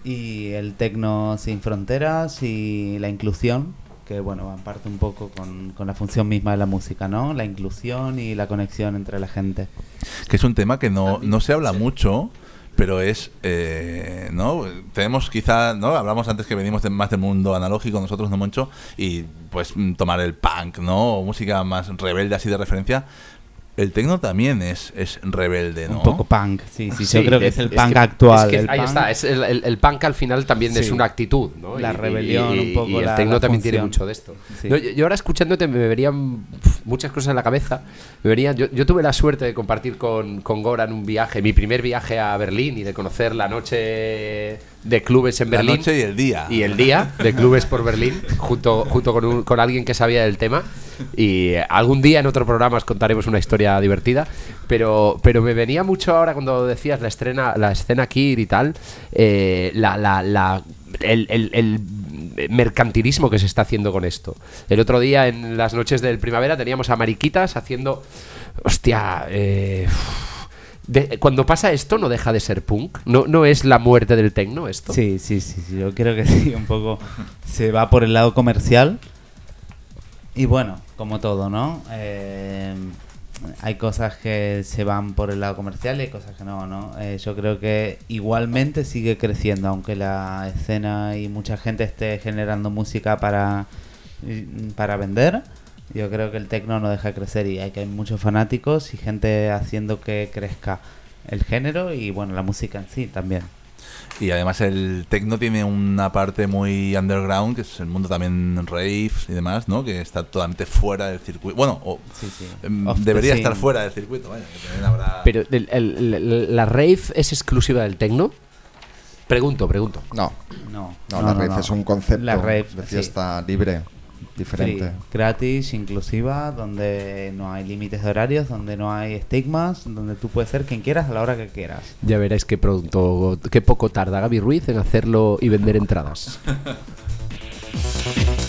y el techno sin fronteras y la inclusión, que bueno, van parte un poco con, con la función misma de la música, ¿no? La inclusión y la conexión entre la gente. Que es un tema que no, no se habla mucho, pero es, eh, ¿no? Tenemos quizá, ¿no? Hablamos antes que venimos de- más del mundo analógico, nosotros no mucho, y pues tomar el punk, ¿no? O música más rebelde así de referencia. El techno también es, es rebelde, ¿no? Un poco punk, sí, sí, Sí, yo creo que es el que- punk actual. es que el ahí punk- está, es el, el- el punk al final también es una actitud, ¿no? La Y- rebelión, y- un poco Y el la- tecno la también tiene mucho de esto. Sí. No, yo, yo ahora escuchándote me verían muchas cosas en la cabeza. Me verían, yo, yo tuve la suerte de compartir con, con Goran un viaje, mi primer viaje a Berlín y de conocer la noche de clubes en La Berlín. noche y el día. Y el día de clubes por Berlín, junto, junto con, un- con alguien que sabía del tema. Y eh, algún día en otro programa os contaremos una historia divertida. Pero, pero me venía mucho ahora cuando decías la, estrena, la escena Kir y tal, eh, la, la- la- el, el- el mercantilismo que se está haciendo con esto. El otro día en las noches del primavera teníamos a Mariquitas haciendo. Hostia, eh, cuando pasa esto no deja de ser punk. No, no es la muerte del tecno esto. Sí, sí, sí, sí, yo creo que sí, un poco se va por el lado comercial. Y bueno, como todo, ¿no? Eh, hay cosas que se van por el lado comercial y hay cosas que no, ¿no? Eh, yo creo que igualmente sigue creciendo, aunque la escena y mucha gente esté generando música para, para vender. Yo creo que el tecno no deja de crecer y hay que hay muchos fanáticos y gente haciendo que crezca el género y bueno, la música en sí también. Y además el techno tiene una parte muy underground, que es el mundo también raves y demás, ¿no? Que está totalmente fuera del circuito. Bueno, o, Sí, sí. em, debería estar fuera del circuito, vaya, que también habrá- Pero el- el- el- la rave es exclusiva del techno. Pregunto, pregunto. No, No, no, la rave no. es un concepto La rave, de sí. fiesta libre, diferente. Gratis, inclusiva, donde no hay límites de horarios, donde no hay estigmas, donde tú puedes ser quien quieras a la hora que quieras. Ya veréis que pronto, qué poco tarda Gaby Ruiz en hacerlo y vender entradas.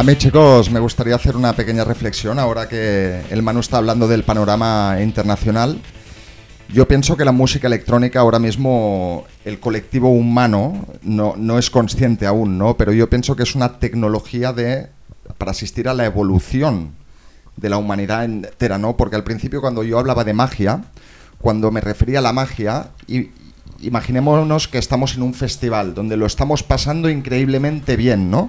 A mí, chicos, me gustaría hacer una pequeña reflexión ahora que el Manu está hablando del panorama internacional. Yo pienso que la música electrónica ahora mismo, el colectivo humano no, no es consciente aún, ¿no? Pero yo pienso que es una tecnología de, para asistir a la evolución de la humanidad entera, ¿no? Porque al principio cuando yo hablaba de magia, cuando me refería a la magia, imaginémonos que estamos en un festival donde lo estamos pasando increíblemente bien, ¿no?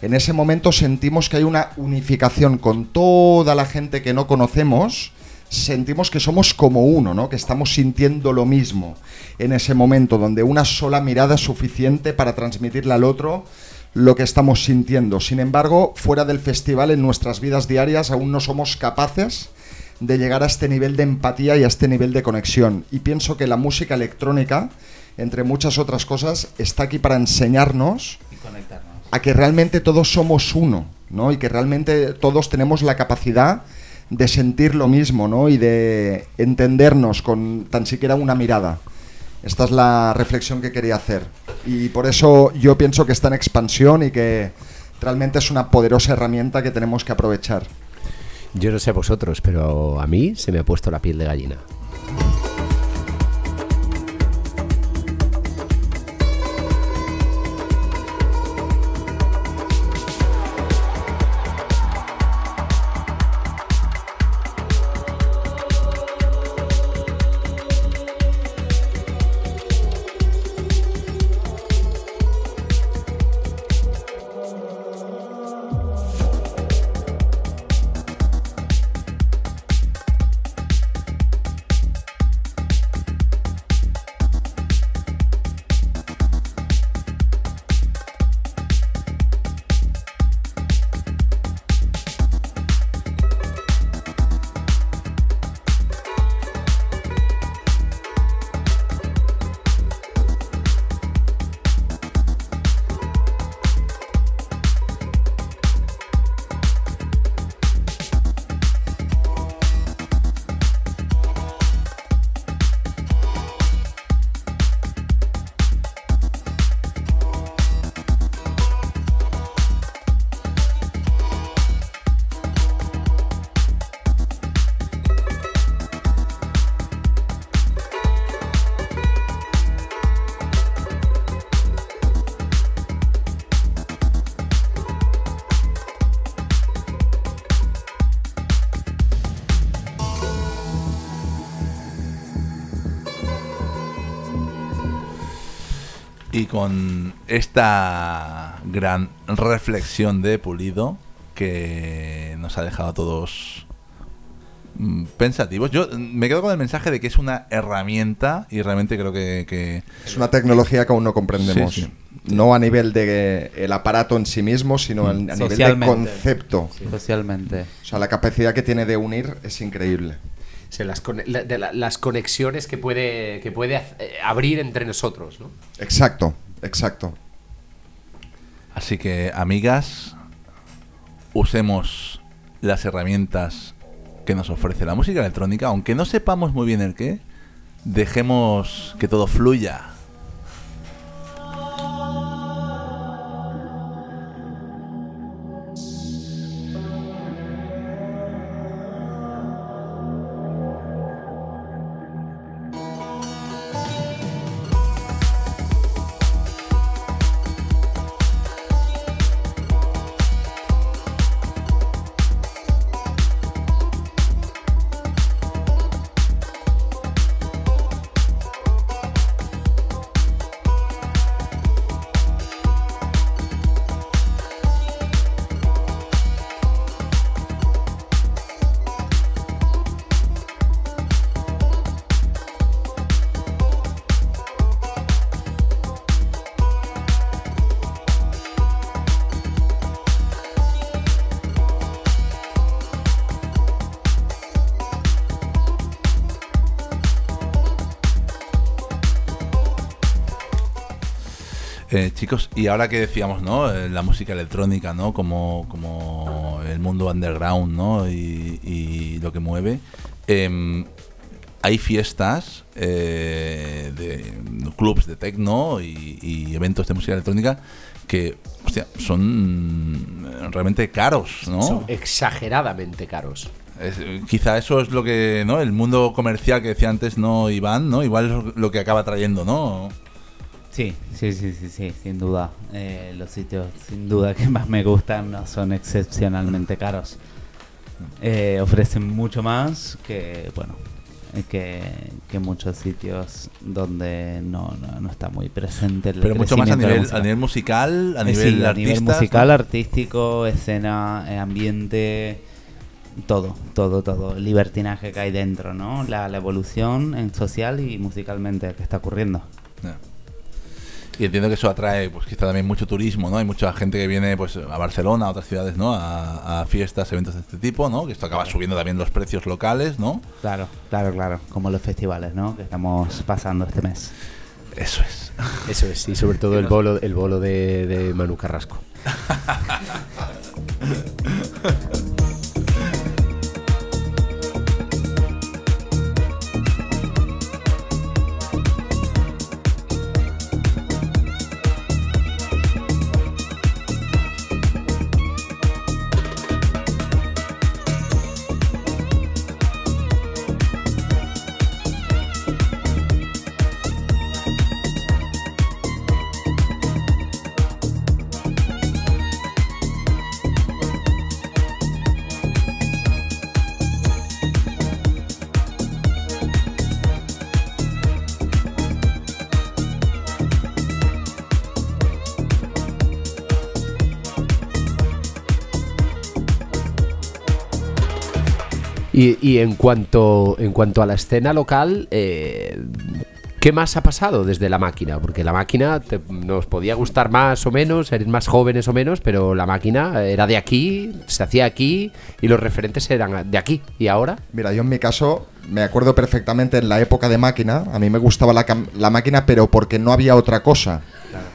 En ese momento sentimos que hay una unificación con toda la gente que no conocemos, sentimos que somos como uno, ¿no? Que estamos sintiendo lo mismo en ese momento donde una sola mirada es suficiente para transmitirle al otro lo que estamos sintiendo. Sin embargo, fuera del festival, en nuestras vidas diarias, aún no somos capaces de llegar a este nivel de empatía y a este nivel de conexión. Y pienso que la música electrónica, entre muchas otras cosas, está aquí para enseñarnos Y conectarnos. A que realmente todos somos uno, ¿no? Y que realmente todos tenemos la capacidad de sentir lo mismo, ¿no? Y de entendernos con tan siquiera una mirada. Esta es la reflexión que quería hacer. Y por eso yo pienso que está en expansión y que realmente es una poderosa herramienta que tenemos que aprovechar. Yo no sé vosotros, pero a mí se me ha puesto la piel de gallina. Con esta gran reflexión de Pulido que nos ha dejado a todos mm, pensativos. Yo mm, me quedo con el mensaje de que es una herramienta y realmente creo que, que Es una tecnología que aún no comprendemos. Sí, sí. No a nivel de el aparato en sí mismo, sino a nivel de concepto. Socialmente. O sea, la capacidad que tiene de unir es increíble. O sea, las, cone- la- de la- las conexiones que puede, que puede eh, abrir entre nosotros, ¿no? Exacto, exacto. Así que, amigas, usemos las herramientas que nos ofrece la música electrónica, aunque no sepamos muy bien el qué, dejemos que todo fluya. Eh, chicos, y ahora que decíamos, ¿no? Eh, La música electrónica, ¿no? Como, como el mundo underground, ¿no? Y, y lo que mueve. em, hay fiestas eh, de clubs de techno y, y eventos de música electrónica que, hostia, son realmente caros, ¿no? Son exageradamente caros. Es- eh, quizá eso es lo que, ¿no? El mundo comercial que decía antes, ¿no? Iván, ¿no? Igual es lo que acaba trayendo, ¿no? Sí, sí, sí, sí, sí, sin duda. Eh, los sitios, sin duda, que más me gustan no son excepcionalmente caros. Eh, ofrecen mucho más que, bueno, eh, que, que muchos sitios donde no, no, no está muy presente el Pero mucho más a nivel, música. a nivel musical, a Eh, nivel sí, a nivel musical, artístico, escena, eh, ambiente, todo, todo, todo. El libertinaje que hay dentro, ¿no? La, la evolución en social y musicalmente que está ocurriendo. Y entiendo que eso atrae, pues quizá también mucho turismo, ¿no? Hay mucha gente que viene, pues, a Barcelona, a otras ciudades, ¿no? A, a fiestas, eventos de este tipo, ¿no? Que esto acaba subiendo también los precios locales, ¿no? Claro, claro, claro. Como los festivales, ¿no? Que estamos pasando este mes. Eso es. Eso es, y sobre todo el bolo, el bolo de, de Manu Carrasco. Y, en cuanto en cuanto a la escena local, eh, ¿qué más ha pasado desde la máquina? Porque la máquina te- nos podía gustar más o menos, eres más jóvenes o menos, pero la máquina era de aquí, se hacía aquí y los referentes eran de aquí. ¿Y ahora? Mira, yo en mi caso me acuerdo perfectamente en la época de máquina. A mí me gustaba la, la máquina, pero porque no había otra cosa.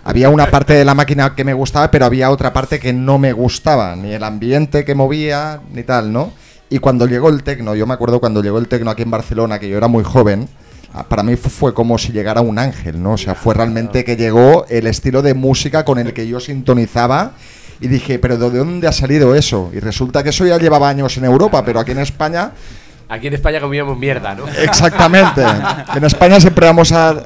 Había una parte de la máquina que me gustaba, pero había otra parte que no me gustaba. Ni el ambiente que movía, ni tal, ¿no? Y cuando llegó el tecno, yo me acuerdo cuando llegó el tecno aquí en Barcelona, que yo era muy joven. ah, Para mí fu- fue como si llegara un ángel, ¿no? O sea, fue realmente que llegó el estilo de música con el que yo sintonizaba y dije, pero ¿de dónde ha salido eso? Y resulta que eso ya llevaba años en Europa, pero aquí en España Aquí en España comíamos mierda, ¿no? Exactamente. En España siempre vamos a,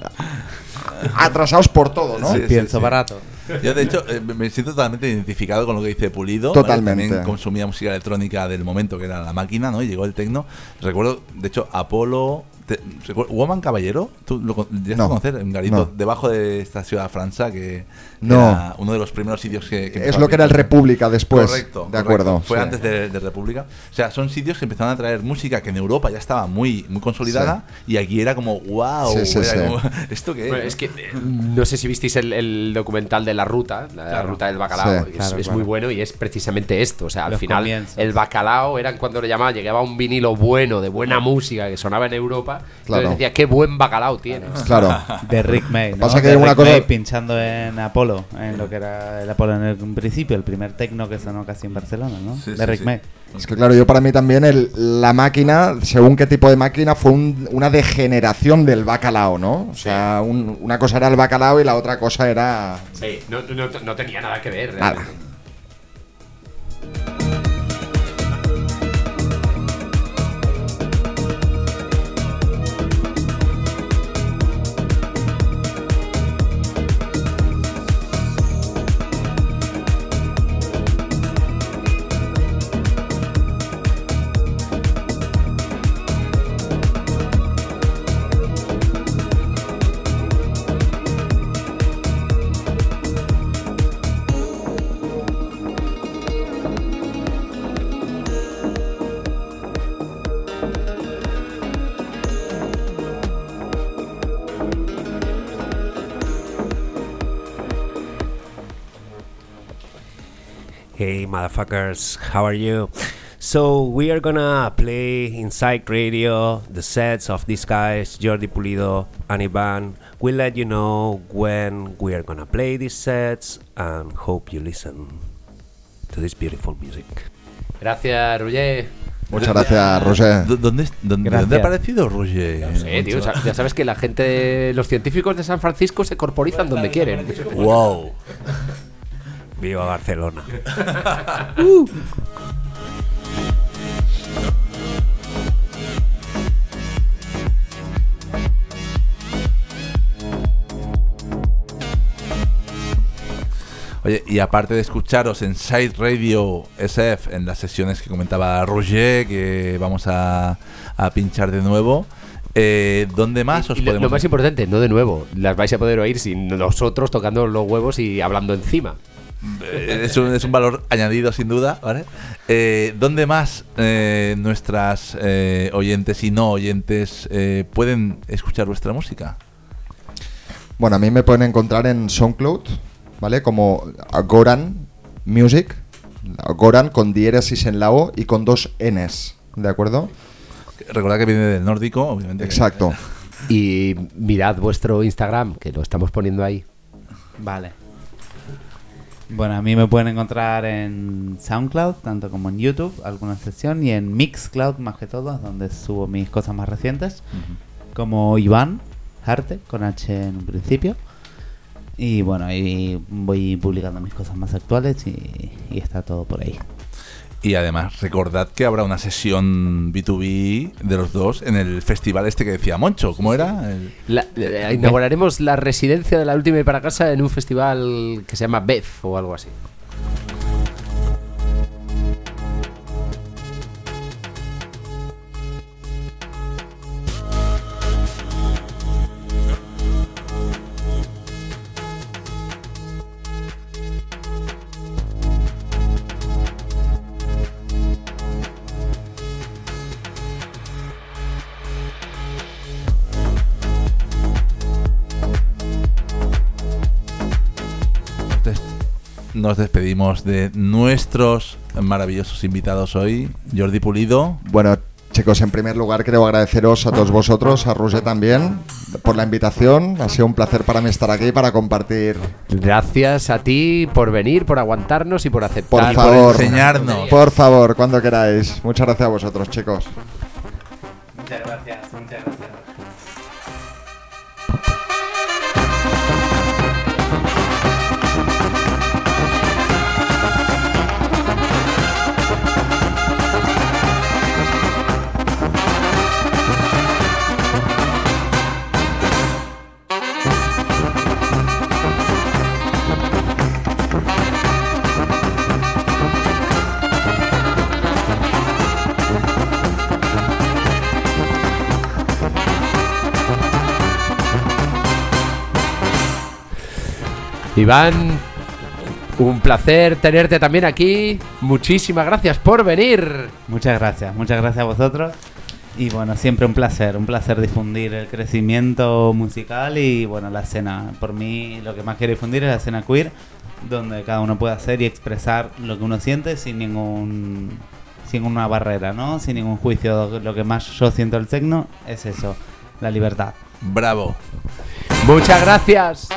atrasados por todo, ¿no? Sí, Pienso sí. barato. Yo, de hecho, eh, me siento totalmente identificado con lo que dice Pulido. ¿vale? Totalmente. También consumía música electrónica del momento que era la máquina, ¿no? Y llegó el tecno. Recuerdo, de hecho, Apolo. Te- ¿Woman Caballero? ¿Tú lo llegaste No, a conocer? Un garito no. debajo de esta ciudad de Francia, que No. era uno de los primeros sitios que. que Es lo que era el. República después. correcto, De correcto. acuerdo. Fue sí. antes de, de República. O sea, son sitios que empezaron a traer música que en Europa ya estaba muy, muy consolidada y aquí era como, wow, Sí, sí, era sí. como, ¿esto qué es? Bueno, es que eh, no sé si visteis el, el documental de la ruta, la Claro. ruta del bacalao. Sí. es Claro, es claro. muy bueno y es precisamente esto. O sea, al Los final, comienzos. el bacalao era cuando lo llamaba, llegaba un vinilo bueno, de buena música que sonaba en Europa. Claro. Entonces decía, qué buen bacalao tienes. Claro. De Rick May. ¿no? Pasa que De una Rick cosa- May pinchando en Apolo, en lo que era el Apolo en el principio, el primer tecno que sonó casi en Barcelona, ¿no? Sí, de sí, Rick sí. May. Es que claro, yo para mí también el- la máquina, según qué tipo de máquina, fue un- una degeneración del bacalao, ¿no? O sea, un- una cosa era el bacalao y la otra cosa era... Sí, no, no- no tenía nada que ver. Nada. realmente. Hey, motherfuckers, how are you? So, we are gonna play inside radio the sets of these guys, Jordi Pulido and Ivan. We'll let you know when we are gonna play these sets and hope you listen to this beautiful music. Gracias, Roger. Muchas gracias, Roger. ¿Dó- ¿Dónde, dónde, Gracias. dónde ha aparecido Roger? No sé, tío, ya sabes que la gente, los científicos de San Francisco se corporizan donde quieren. Wow. Viva Barcelona. Oye, y aparte de escucharos en Side Radio SF, en las sesiones que comentaba Roger, que vamos a, a pinchar de nuevo, eh, ¿dónde más os Y podemos lo más importante, no de nuevo, las vais a poder oír sin nosotros tocando los huevos y hablando encima. Eh, es, un, es un valor añadido sin duda, ¿vale? Eh, ¿Dónde más eh, nuestras eh, oyentes y no oyentes eh, pueden escuchar vuestra música? Bueno, a mí me pueden encontrar en SoundCloud, ¿vale? Como Goran Music, Goran con diéresis en la O y con dos Ns, ¿de acuerdo? Recordad que viene del nórdico, obviamente. Exacto. Y mirad vuestro Instagram, que lo estamos poniendo ahí. Vale. Bueno, a mí me pueden encontrar en SoundCloud, tanto como en YouTube, alguna sesión, y en Mixcloud más que todo, donde subo mis cosas más recientes, como Iván Arte, con H en un principio. Y bueno, ahí voy publicando mis cosas más actuales y, y está todo por ahí. Y además, recordad que habrá una sesión B2B de los dos en el festival este que decía Moncho. ¿Cómo era? El- La- eh, inauguraremos la residencia de la última y para casa en un festival que se llama BEF o algo así. Nos despedimos de nuestros maravillosos invitados hoy, Jordi Pulido. Bueno, chicos, en primer lugar quiero agradeceros a todos vosotros, a Roger también, por la invitación. Ha sido un placer para mí estar aquí para compartir. Gracias a ti por venir, por aguantarnos y por Por aceptar. favor, enseñarnos. por favor, cuando queráis. Muchas gracias a vosotros, chicos. Muchas gracias, muchas gracias. Iván, un placer tenerte también aquí. Muchísimas gracias por venir. Muchas gracias, muchas gracias a vosotros. Y bueno, siempre un placer, un placer difundir el crecimiento musical y bueno, la escena. Por mí lo que más quiero difundir es la escena queer, donde cada uno puede hacer y expresar lo que uno siente sin ningún sin una barrera, ¿no? Sin ningún juicio. Lo que más yo siento el tecno es eso, la libertad. Bravo. Muchas gracias.